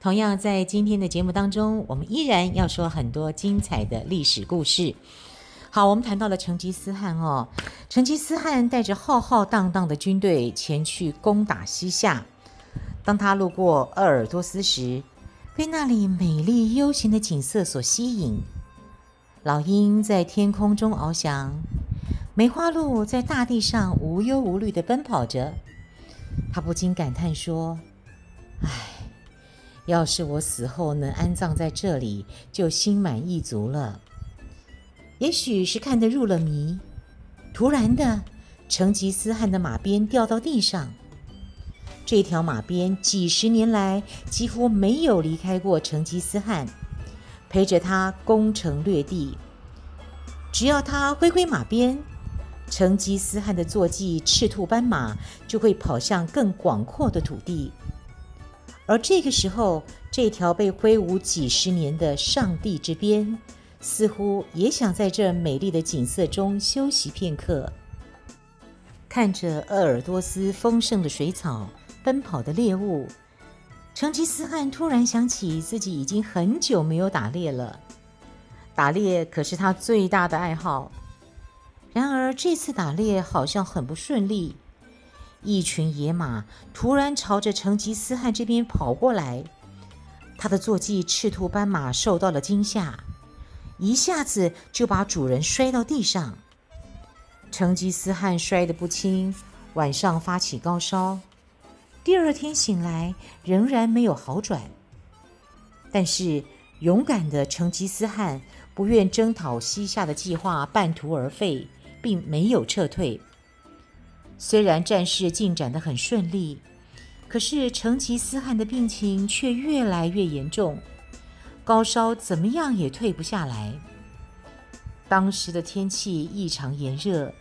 同样在今天的节目当中，我们依然要说很多精彩的历史故事。好，我们谈到了成吉思汗哦。成吉思汗带着浩浩荡荡的军队前去攻打西夏。当他路过鄂尔多斯时，被那里美丽悠闲的景色所吸引。老鹰在天空中翱翔，梅花鹿在大地上无忧无虑地奔跑着。他不禁感叹说：“唉，要是我死后能安葬在这里，就心满意足了。”也许是看得入了迷，突然的，成吉思汗的马鞭掉到地上。这条马鞭几十年来几乎没有离开过成吉思汗，陪着他攻城略地。只要他挥挥马鞭，成吉思汗的坐骑赤兔斑马就会跑向更广阔的土地。而这个时候，这条被挥舞几十年的上帝之鞭，似乎也想在这美丽的景色中休息片刻，看着鄂尔多斯丰盛的水草、奔跑的猎物，成吉思汗突然想起自己已经很久没有打猎了。打猎可是他最大的爱好。然而这次打猎好像很不顺利，一群野马突然朝着成吉思汗这边跑过来，他的坐骑赤兔斑马受到了惊吓。一下子就把主人摔到地上，成吉思汗摔得不轻，晚上发起高烧，第二天醒来仍然没有好转。但是勇敢的成吉思汗不愿征讨西夏的计划半途而废，并没有撤退。虽然战事进展得很顺利，可是成吉思汗的病情却越来越严重。高烧怎么样也退不下来。当时的天气异常炎热，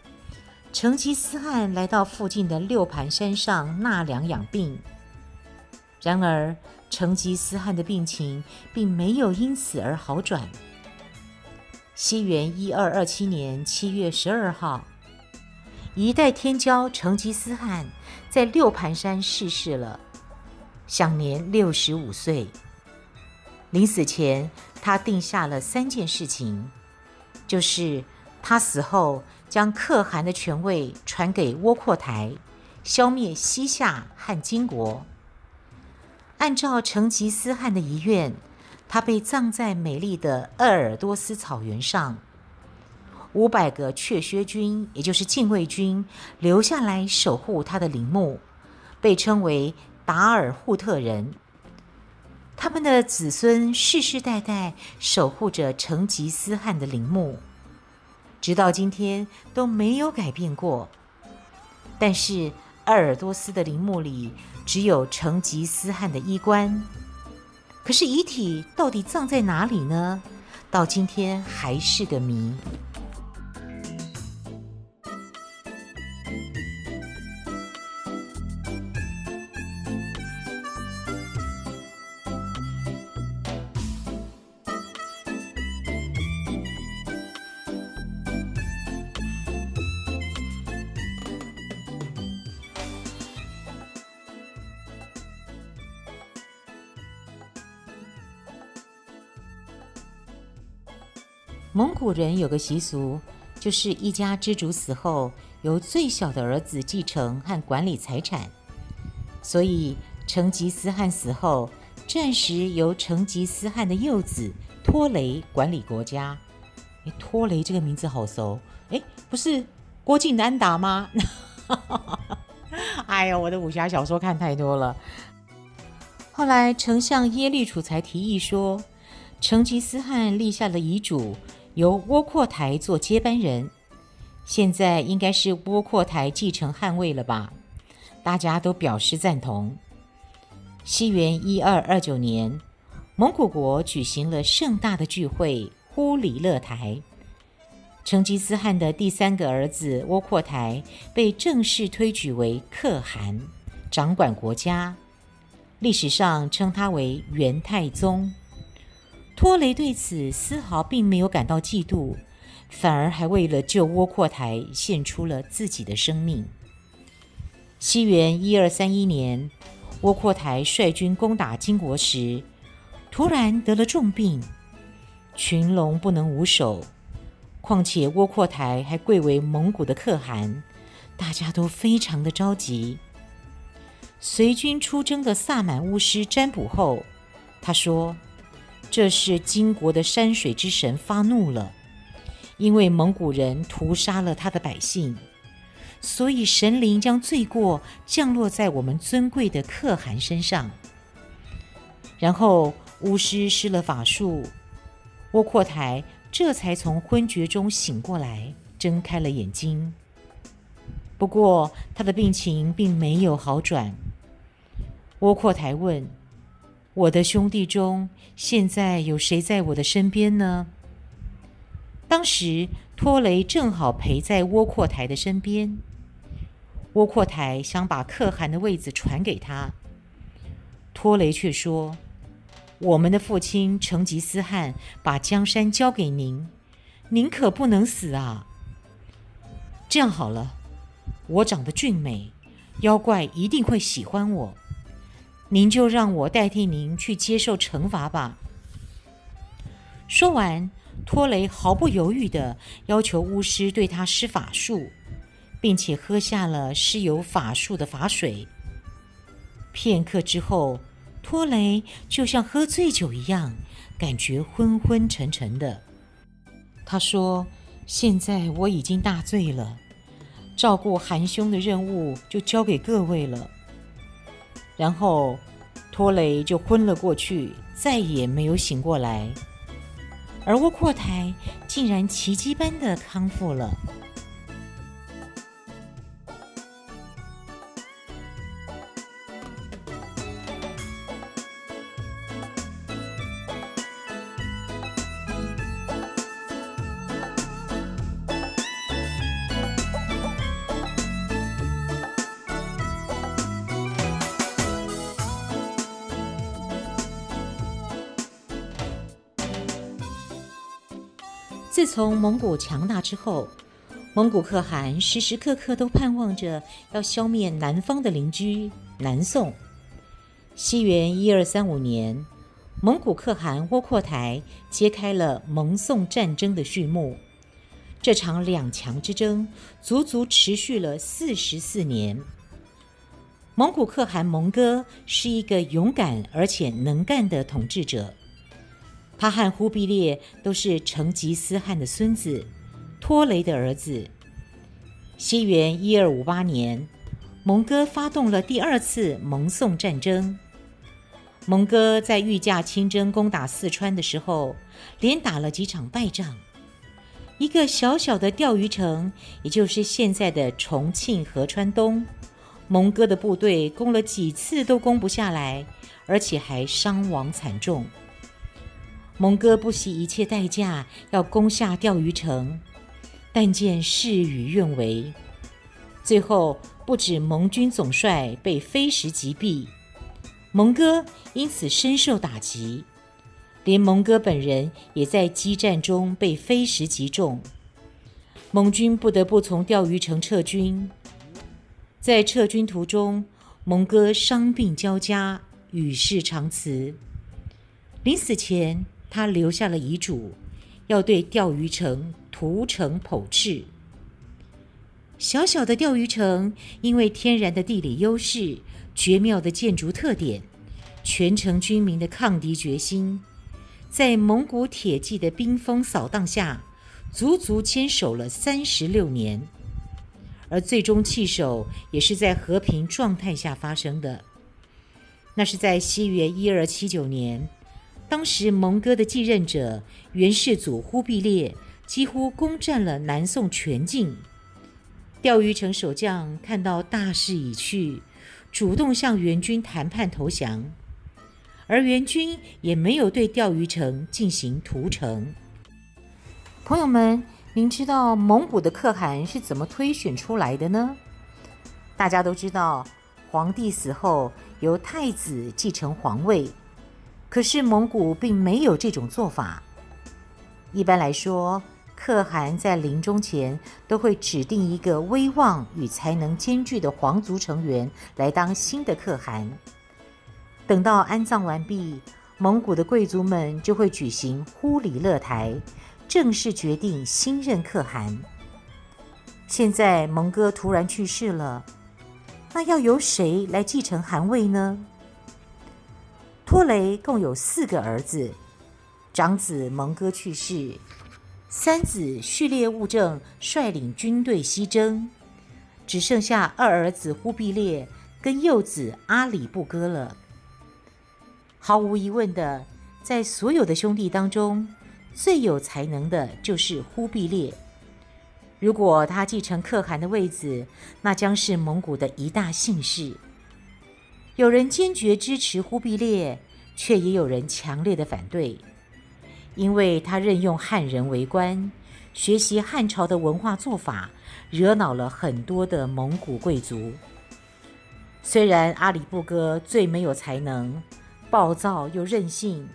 成吉思汗来到附近的六盘山上纳凉养病。然而，成吉思汗的病情并没有因此而好转。西元一二二七年七月十二号，一代天骄成吉思汗在六盘山逝世了，享年六十五岁。临死前，他定下了三件事情，就是他死后将可汗的权位传给窝阔台，消灭西夏和金国。按照成吉思汗的遗愿，他被葬在美丽的鄂尔多斯草原上。五百个雀薛军，也就是禁卫军，留下来守护他的陵墓，被称为达尔扈特人。他们的子孙世世代代守护着成吉思汗的陵墓，直到今天都没有改变过。但是鄂尔多斯的陵墓里只有成吉思汗的衣冠，可是遗体到底葬在哪里呢？到今天还是个谜。蒙古人有个习俗，就是一家之主死后，由最小的儿子继承和管理财产。所以成吉思汗死后，暂时由成吉思汗的幼子拖雷管理国家。诶，拖雷这个名字好熟，诶，不是郭靖的安达吗？哎呦，我的武侠小说看太多了。后来丞相耶律楚材提议说，成吉思汗立下了遗嘱。由窝阔台做接班人，现在应该是窝阔台继承汗位了吧？大家都表示赞同。西元一二二九年，蒙古国举行了盛大的聚会忽里勒台。成吉思汗的第三个儿子窝阔台被正式推举为可汗，掌管国家。历史上称他为元太宗。托雷对此丝毫并没有感到嫉妒，反而还为了救窝阔台献出了自己的生命。西元一二三一年，窝阔台率军攻打金国时，突然得了重病，群龙不能无首。况且窝阔台还贵为蒙古的可汗，大家都非常的着急。随军出征的萨满巫师占卜后，他说：“这是金国的山水之神发怒了，因为蒙古人屠杀了他的百姓，所以神灵将罪过降落在我们尊贵的可汗身上。”然后巫师施了法术，窝阔台。这才从昏厥中醒过来，睁开了眼睛。不过，他的病情并没有好转。窝阔台问：“我的兄弟中，现在有谁在我的身边呢？”当时，托雷正好陪在窝阔台的身边。窝阔台想把可汗的位子传给他，托雷却说。我们的父亲成吉思汗把江山交给您，您可不能死啊！这样好了，我长得俊美，妖怪一定会喜欢我，您就让我代替您去接受惩罚吧。说完，托雷毫不犹豫地要求巫师对他施法术，并且喝下了施有法术的法水。片刻之后，托雷就像喝醉酒一样，感觉昏昏沉沉的。他说：“现在我已经大醉了，照顾韩兄的任务就交给各位了。”然后，托雷就昏了过去，再也没有醒过来。而沃阔台竟然奇迹般的康复了。自从蒙古强大之后，蒙古可汗时时刻刻都盼望着要消灭南方的邻居南宋。西元一二三五年，蒙古可汗窝阔台揭开了蒙宋战争的序幕。这场两强之争足足持续了四十四年。蒙古可汗蒙哥是一个勇敢而且能干的统治者。他和忽必烈都是成吉思汗的孙子，托雷的儿子。西元一二五八年，蒙哥发动了第二次蒙宋战争。蒙哥在御驾亲征攻打四川的时候，连打了几场败仗。一个小小的钓鱼城，也就是现在的重庆合川东，蒙哥的部队攻了几次都攻不下来，而且还伤亡惨重。蒙哥不惜一切代价要攻下钓鱼城，但见事与愿违，最后不止蒙军总帅被飞石击毙，蒙哥因此深受打击，连蒙哥本人也在激战中被飞石击中，蒙军不得不从钓鱼城撤军。在撤军途中，蒙哥伤病交加，与世长辞，临死前，他留下了遗嘱，要对钓鱼城屠城剖翅。小小的钓鱼城，因为天然的地理优势、绝妙的建筑特点、全城军民的抗敌决心，在蒙古铁骑的兵锋扫荡下，足足坚守了三十六年。而最终弃守，也是在和平状态下发生的。那是在西元一二七九年。当时蒙哥的继任者元世祖忽必烈几乎攻占了南宋全境，钓鱼城守将看到大势已去，主动向元军谈判投降，而元军也没有对钓鱼城进行屠城。朋友们，您知道蒙古的可汗是怎么推选出来的呢？大家都知道，皇帝死后由太子继承皇位，可是蒙古并没有这种做法。一般来说，可汗在临终前都会指定一个威望与才能兼具的皇族成员来当新的可汗。等到安葬完毕，蒙古的贵族们就会举行忽里勒台，正式决定新任可汗。现在蒙哥突然去世了，那要由谁来继承汗位呢？托雷共有四个儿子，长子蒙哥去世。三子序列兀正率领军队西征，只剩下二儿子忽必烈跟幼子阿里不哥了。毫无疑问的，在所有的兄弟当中，最有才能的就是忽必烈。如果他继承可汗的位子，那将是蒙古的一大幸事。有人坚决支持忽必烈，却也有人强烈的反对。因为他任用汉人为官，学习汉朝的文化做法，惹恼了很多的蒙古贵族。虽然阿里不哥最没有才能，暴躁又任性，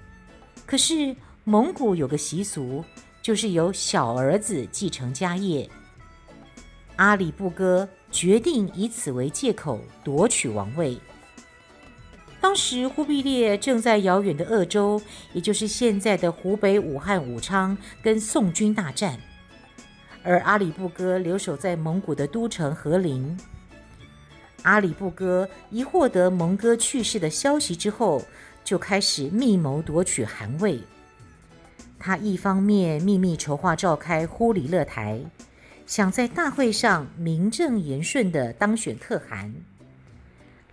可是蒙古有个习俗，就是由小儿子继承家业。阿里不哥决定以此为借口夺取王位。当时忽必烈正在遥远的鄂州，也就是现在的湖北武汉武昌，跟宋军大战，而阿里不哥留守在蒙古的都城和林。阿里不哥一获得蒙哥去世的消息之后，就开始密谋夺取汗位。他一方面秘密筹划召开忽里勒台，想在大会上名正言顺地当选可汗。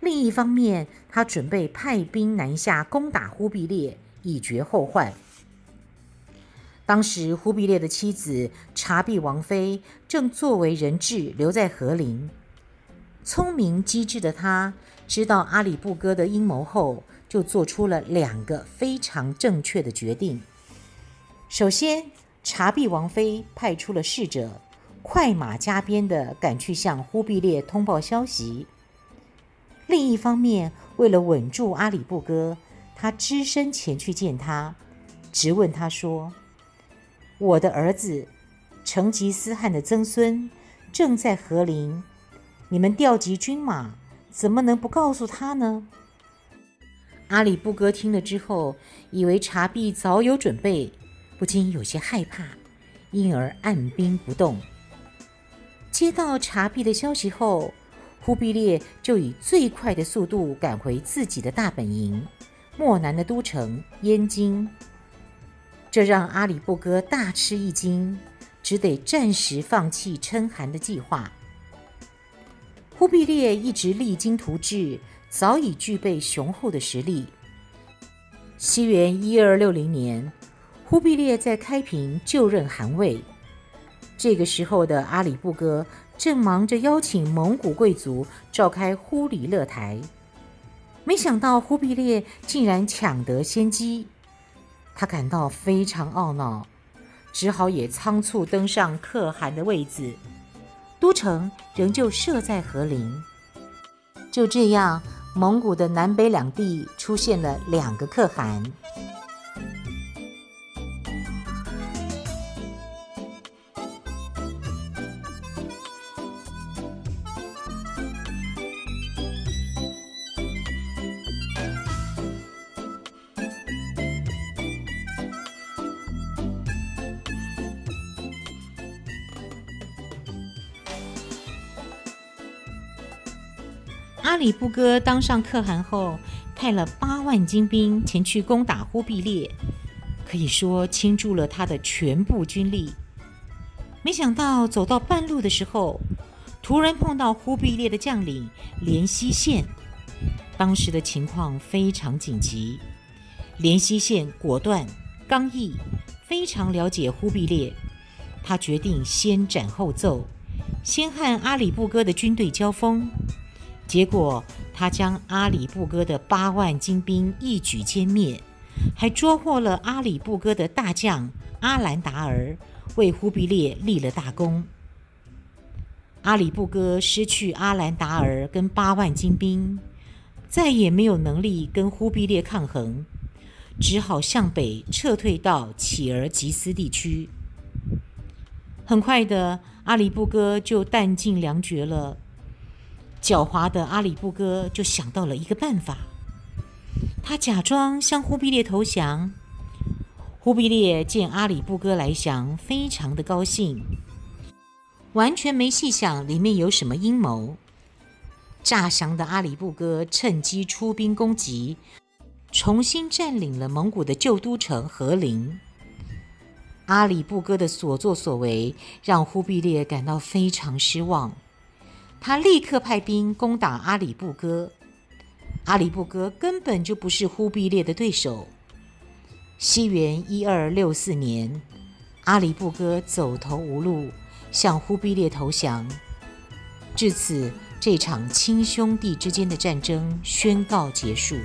另一方面，他准备派兵南下攻打忽必烈，以绝后患。当时，忽必烈的妻子察必王妃正作为人质留在和林。聪明机智的他，知道阿里不哥的阴谋后，就做出了两个非常正确的决定。首先，察必王妃派出了使者，快马加鞭地赶去向忽必烈通报消息。另一方面，为了稳住阿里不哥，他只身前去见他，直问他说：“我的儿子成吉思汗的曾孙正在和林，你们调集军马，怎么能不告诉他呢？”阿里不哥听了之后，以为察必早有准备，不禁有些害怕，因而按兵不动。接到察必的消息后，忽必烈就以最快的速度赶回自己的大本营——漠南的都城燕京，这让阿里不哥大吃一惊，只得暂时放弃称汗的计划。忽必烈一直励精图治，早已具备雄厚的实力。西元一二六零年，忽必烈在开平就任汗位，这个时候的阿里不哥。正忙着邀请蒙古贵族召开忽里勒台，没想到忽必烈竟然抢得先机，他感到非常懊恼，只好也仓促登上可汗的位子。都城仍旧设在和林，就这样，蒙古的南北两地出现了两个可汗。里不哥当上可汗后，派了八万精兵前去攻打忽必烈，可以说倾注了他的全部军力。没想到走到半路的时候，突然碰到忽必烈的将领怜西县。当时的情况非常紧急，连西县果断刚毅，非常了解忽必烈，他决定先斩后奏，先和阿里不哥的军队交锋。结果，他将阿里不哥的八万精兵一举歼灭，还捉获了阿里不哥的大将阿兰达尔、为忽必烈立了大功。阿里不哥失去阿兰达尔跟八万精兵，再也没有能力跟忽必烈抗衡，只好向北撤退到乞儿吉斯地区。很快的，阿里不哥就弹尽粮绝了。狡猾的阿里不哥就想到了一个办法，他假装向忽必烈投降。忽必烈见阿里不哥来降，非常的高兴。完全没细想里面有什么阴谋。诈降的阿里不哥趁机出兵攻击，重新占领了蒙古的旧都城和林。阿里不哥的所作所为让忽必烈感到非常失望，他立刻派兵攻打阿里不哥。阿里不哥根本就不是忽必烈的对手。西元一二六四年，阿里不哥走投无路。向忽必烈投降，至此，这场亲兄弟之间的战争宣告结束。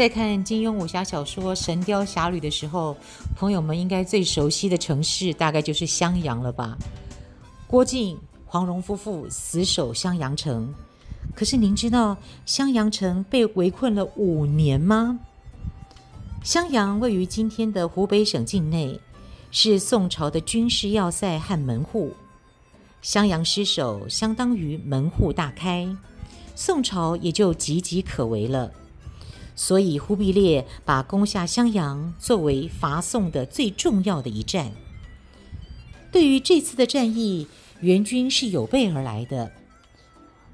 在看金庸武侠小说《神雕侠侣》的时候，朋友们应该最熟悉的城市大概就是襄阳了吧？郭靖、黄蓉夫妇死守襄阳城，可是您知道襄阳城被围困了五年吗？襄阳位于今天的湖北省境内，是宋朝的军事要塞和门户。襄阳失守，相当于门户大开，宋朝也就岌岌可危了。所以，忽必烈把攻下襄阳作为伐宋的最重要的一战。对于这次的战役，援军是有备而来的。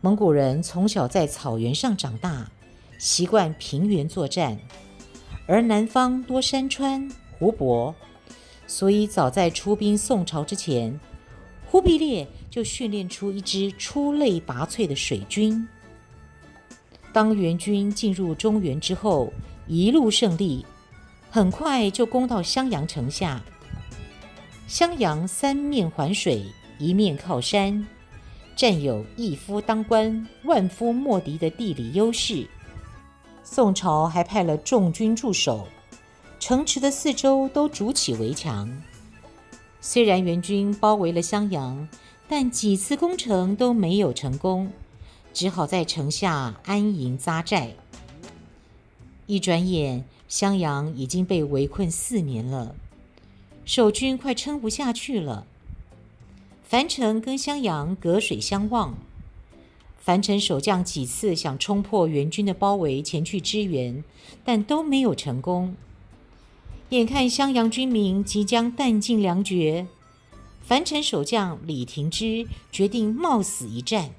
蒙古人从小在草原上长大，习惯平原作战，而南方多山川湖泊，所以早在出兵宋朝之前，忽必烈就训练出一支出类拔萃的水军。当元军进入中原之后，一路胜利，很快就攻到襄阳城下。襄阳三面环水，一面靠山，占有一夫当关、万夫莫敌的地理优势。宋朝还派了重军驻守，城池的四周都筑起围墙。虽然元军包围了襄阳，但几次攻城都没有成功。只好在城下安营扎寨。一转眼，襄阳已经被围困四年了，守军快撑不下去了。樊城跟襄阳隔水相望，樊城守将几次想冲破援军的包围前去支援，但都没有成功。眼看襄阳军民即将弹尽粮绝，樊城守将李廷芝决定冒死一战。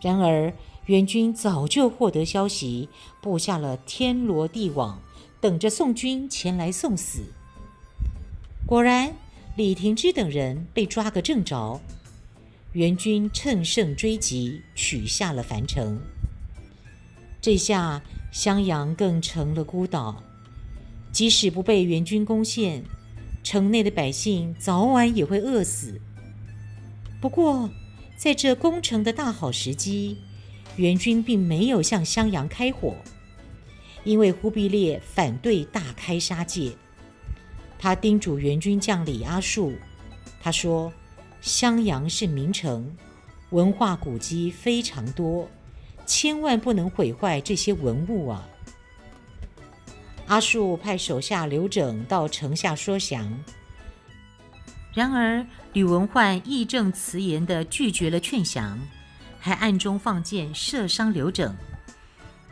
然而，援军早就获得消息，布下了天罗地网，等着宋军前来送死。果然，李廷芝等人被抓个正着。援军乘胜追击，取下了樊城。这下，襄阳更成了孤岛。即使不被援军攻陷，城内的百姓早晚也会饿死。不过，在这攻城的大好时机，援军并没有向襄阳开火，因为忽必烈反对大开杀戒。他叮嘱援军将领阿术，他说：“襄阳是名城，文化古迹非常多，千万不能毁坏这些文物啊。”阿术派手下刘整到城下说降。然而，吕文焕义正辞严地拒绝了劝降，还暗中放箭射伤刘整。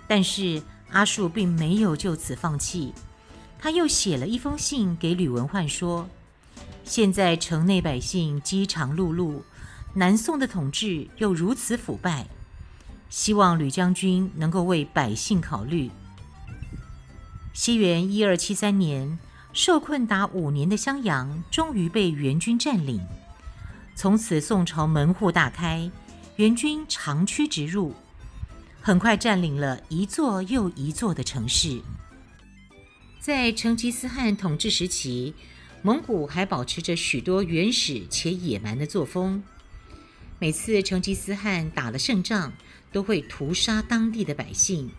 但是阿术并没有就此放弃，他又写了一封信给吕文焕说：“现在城内百姓饥肠辘辘，南宋的统治又如此腐败，希望吕将军能够为百姓考虑。”西元一二七三年。受困达五年的襄阳终于被元军占领，从此宋朝门户大开，元军长驱直入。很快占领了一座又一座的城市。在成吉思汗统治时期，蒙古还保持着许多原始且野蛮的作风。每次成吉思汗打了胜仗，都会屠杀当地的百姓，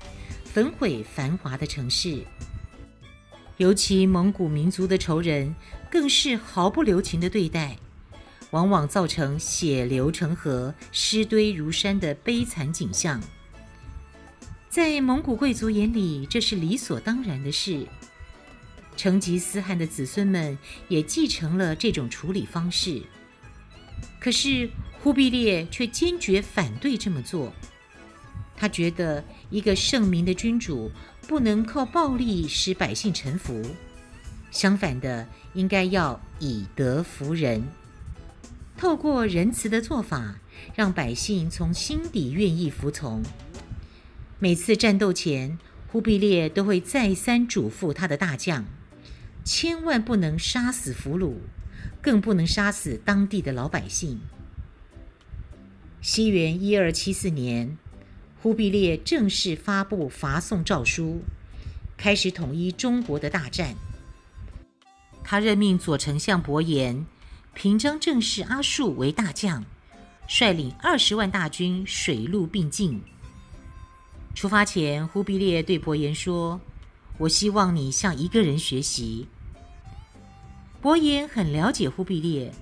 焚毁繁华的城市。尤其蒙古民族的仇人，更是毫不留情的对待，往往造成血流成河、尸堆如山的悲惨景象。在蒙古贵族眼里，这是理所当然的事。成吉思汗的子孙们也继承了这种处理方式，可是忽必烈却坚决反对这么做。他觉得一个圣明的君主不能靠暴力使百姓臣服，相反的，应该要以德服人，透过仁慈的做法，让百姓从心底愿意服从。每次战斗前，忽必烈都会再三嘱咐他的大将。千万不能杀死俘虏，更不能杀死当地的老百姓。西元一二七四年，忽必烈正式发布伐宋诏书，开始统一中国的大战。他任命左丞相伯颜、平章政事阿术为大将，率领二十万大军，水陆并进。出发前，忽必烈对伯颜说：“我希望你向一个人学习。”伯颜很了解忽必烈，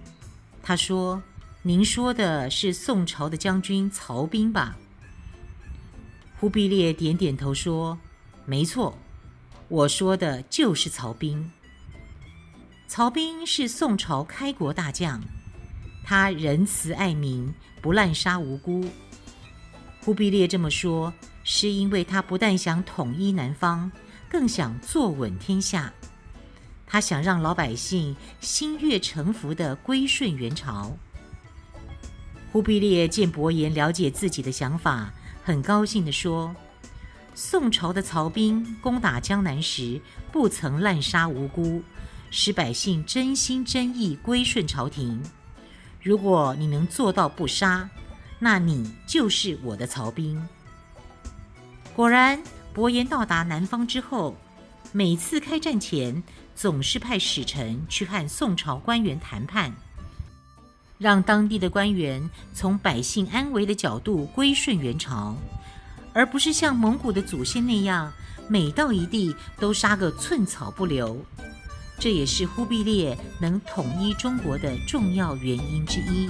他说：“您说的是宋朝的将军曹彬吧？”忽必烈点点头说：“没错，我说的就是曹彬。曹彬是宋朝开国大将，他仁慈爱民，不滥杀无辜。忽必烈这么说，是因为他不但想统一南方，更想坐稳天下。”他想让老百姓心悦诚服地归顺元朝。忽必烈见伯颜了解自己的想法，很高兴地说：“宋朝的曹兵攻打江南时，不曾滥杀无辜，使百姓真心真意归顺朝廷。如果你能做到不杀，那你就是我的曹兵。”果然，伯颜到达南方之后，每次开战前，总是派使臣去和宋朝官员谈判，让当地的官员从百姓安危的角度归顺元朝，而不是像蒙古的祖先那样，每到一地都杀个寸草不留。这也是忽必烈能统一中国的重要原因之一。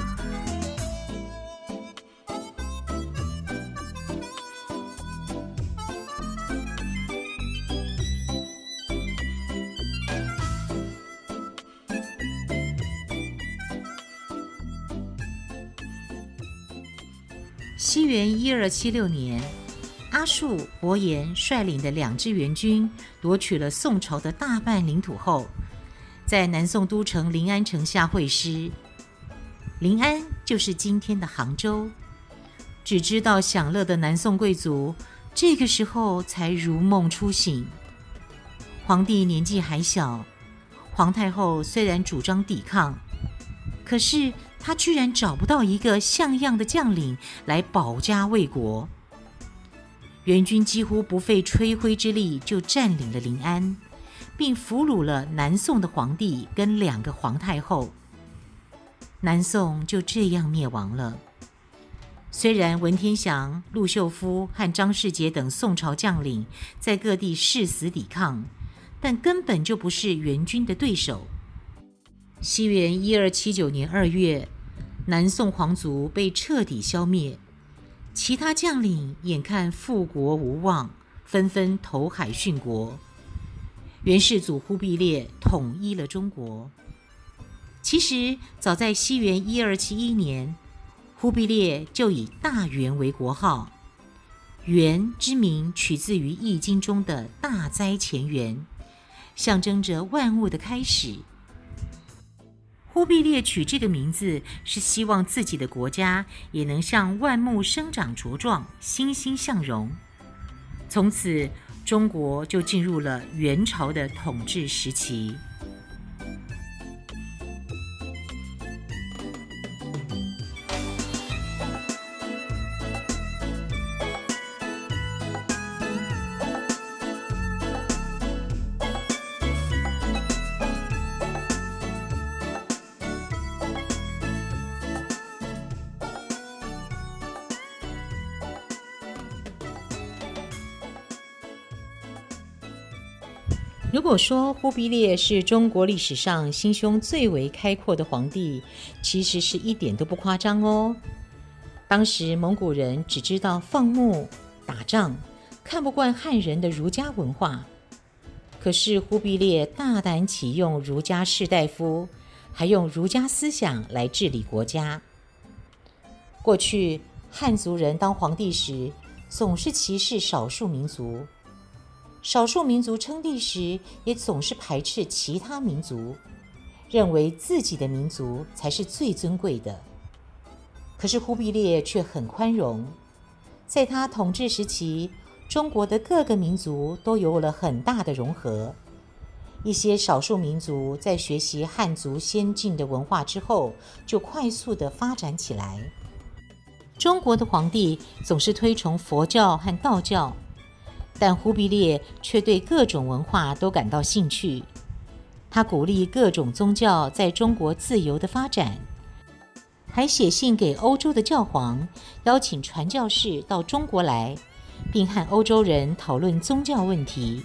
西元一二七六年，阿术、伯颜率领的两支援军夺取了宋朝的大半领土后，在南宋都城临安城下会师。临安就是今天的杭州。只知道享乐的南宋贵族，这个时候才如梦初醒。皇帝年纪还小，皇太后虽然主张抵抗，可是，他居然找不到一个像样的将领来保家卫国，援军几乎不费吹灰之力就占领了临安，并俘虏了南宋的皇帝跟两个皇太后。南宋就这样灭亡了。虽然文天祥、陆秀夫和张世杰等宋朝将领在各地誓死抵抗，但根本就不是援军的对手。西元一二七九年二月。南宋皇族被彻底消灭，其他将领眼看复国无望，纷纷投海殉国。元世祖忽必烈统一了中国。其实早在西元一二七一年，忽必烈就以大元为国号，元之名取自于《易经》中的大灾前元，象征着万物的开始。忽必烈取这个名字，是希望自己的国家也能像万木生长茁壮、欣欣向荣。从此，中国就进入了元朝的统治时期。如果说忽必烈是中国历史上心胸最为开阔的皇帝，其实是一点都不夸张哦。当时蒙古人只知道放牧、打仗，看不惯汉人的儒家文化。可是忽必烈大胆启用儒家士大夫，还用儒家思想来治理国家。过去汉族人当皇帝时，总是歧视少数民族。少数民族称帝时，也总是排斥其他民族，认为自己的民族才是最尊贵的。可是忽必烈却很宽容，在他统治时期，中国的各个民族都有了很大的融合。一些少数民族在学习汉族先进的文化之后，就快速地发展起来。中国的皇帝总是推崇佛教和道教。但忽必烈却对各种文化都感到兴趣，他鼓励各种宗教在中国自由的发展，还写信给欧洲的教皇，邀请传教士到中国来，并和欧洲人讨论宗教问题。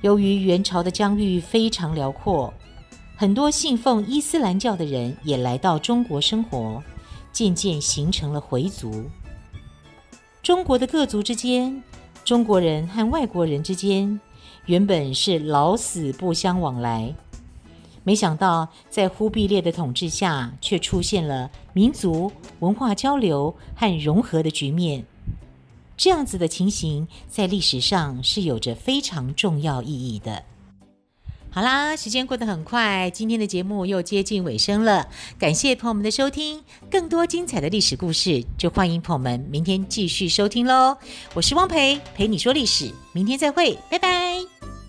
由于元朝的疆域非常辽阔，很多信奉伊斯兰教的人也来到中国生活，渐渐形成了回族。中国的各族之间，中国人和外国人之间原本是老死不相往来，没想到在忽必烈的统治下，却出现了民族文化交流和融合的局面。这样子的情形在历史上是有着非常重要意义的。好啦，时间过得很快，今天的节目又接近尾声了。感谢朋友们的收听，更多精彩的历史故事，就欢迎朋友们明天继续收听喽。我是汪培，陪你说历史，明天再会，拜拜。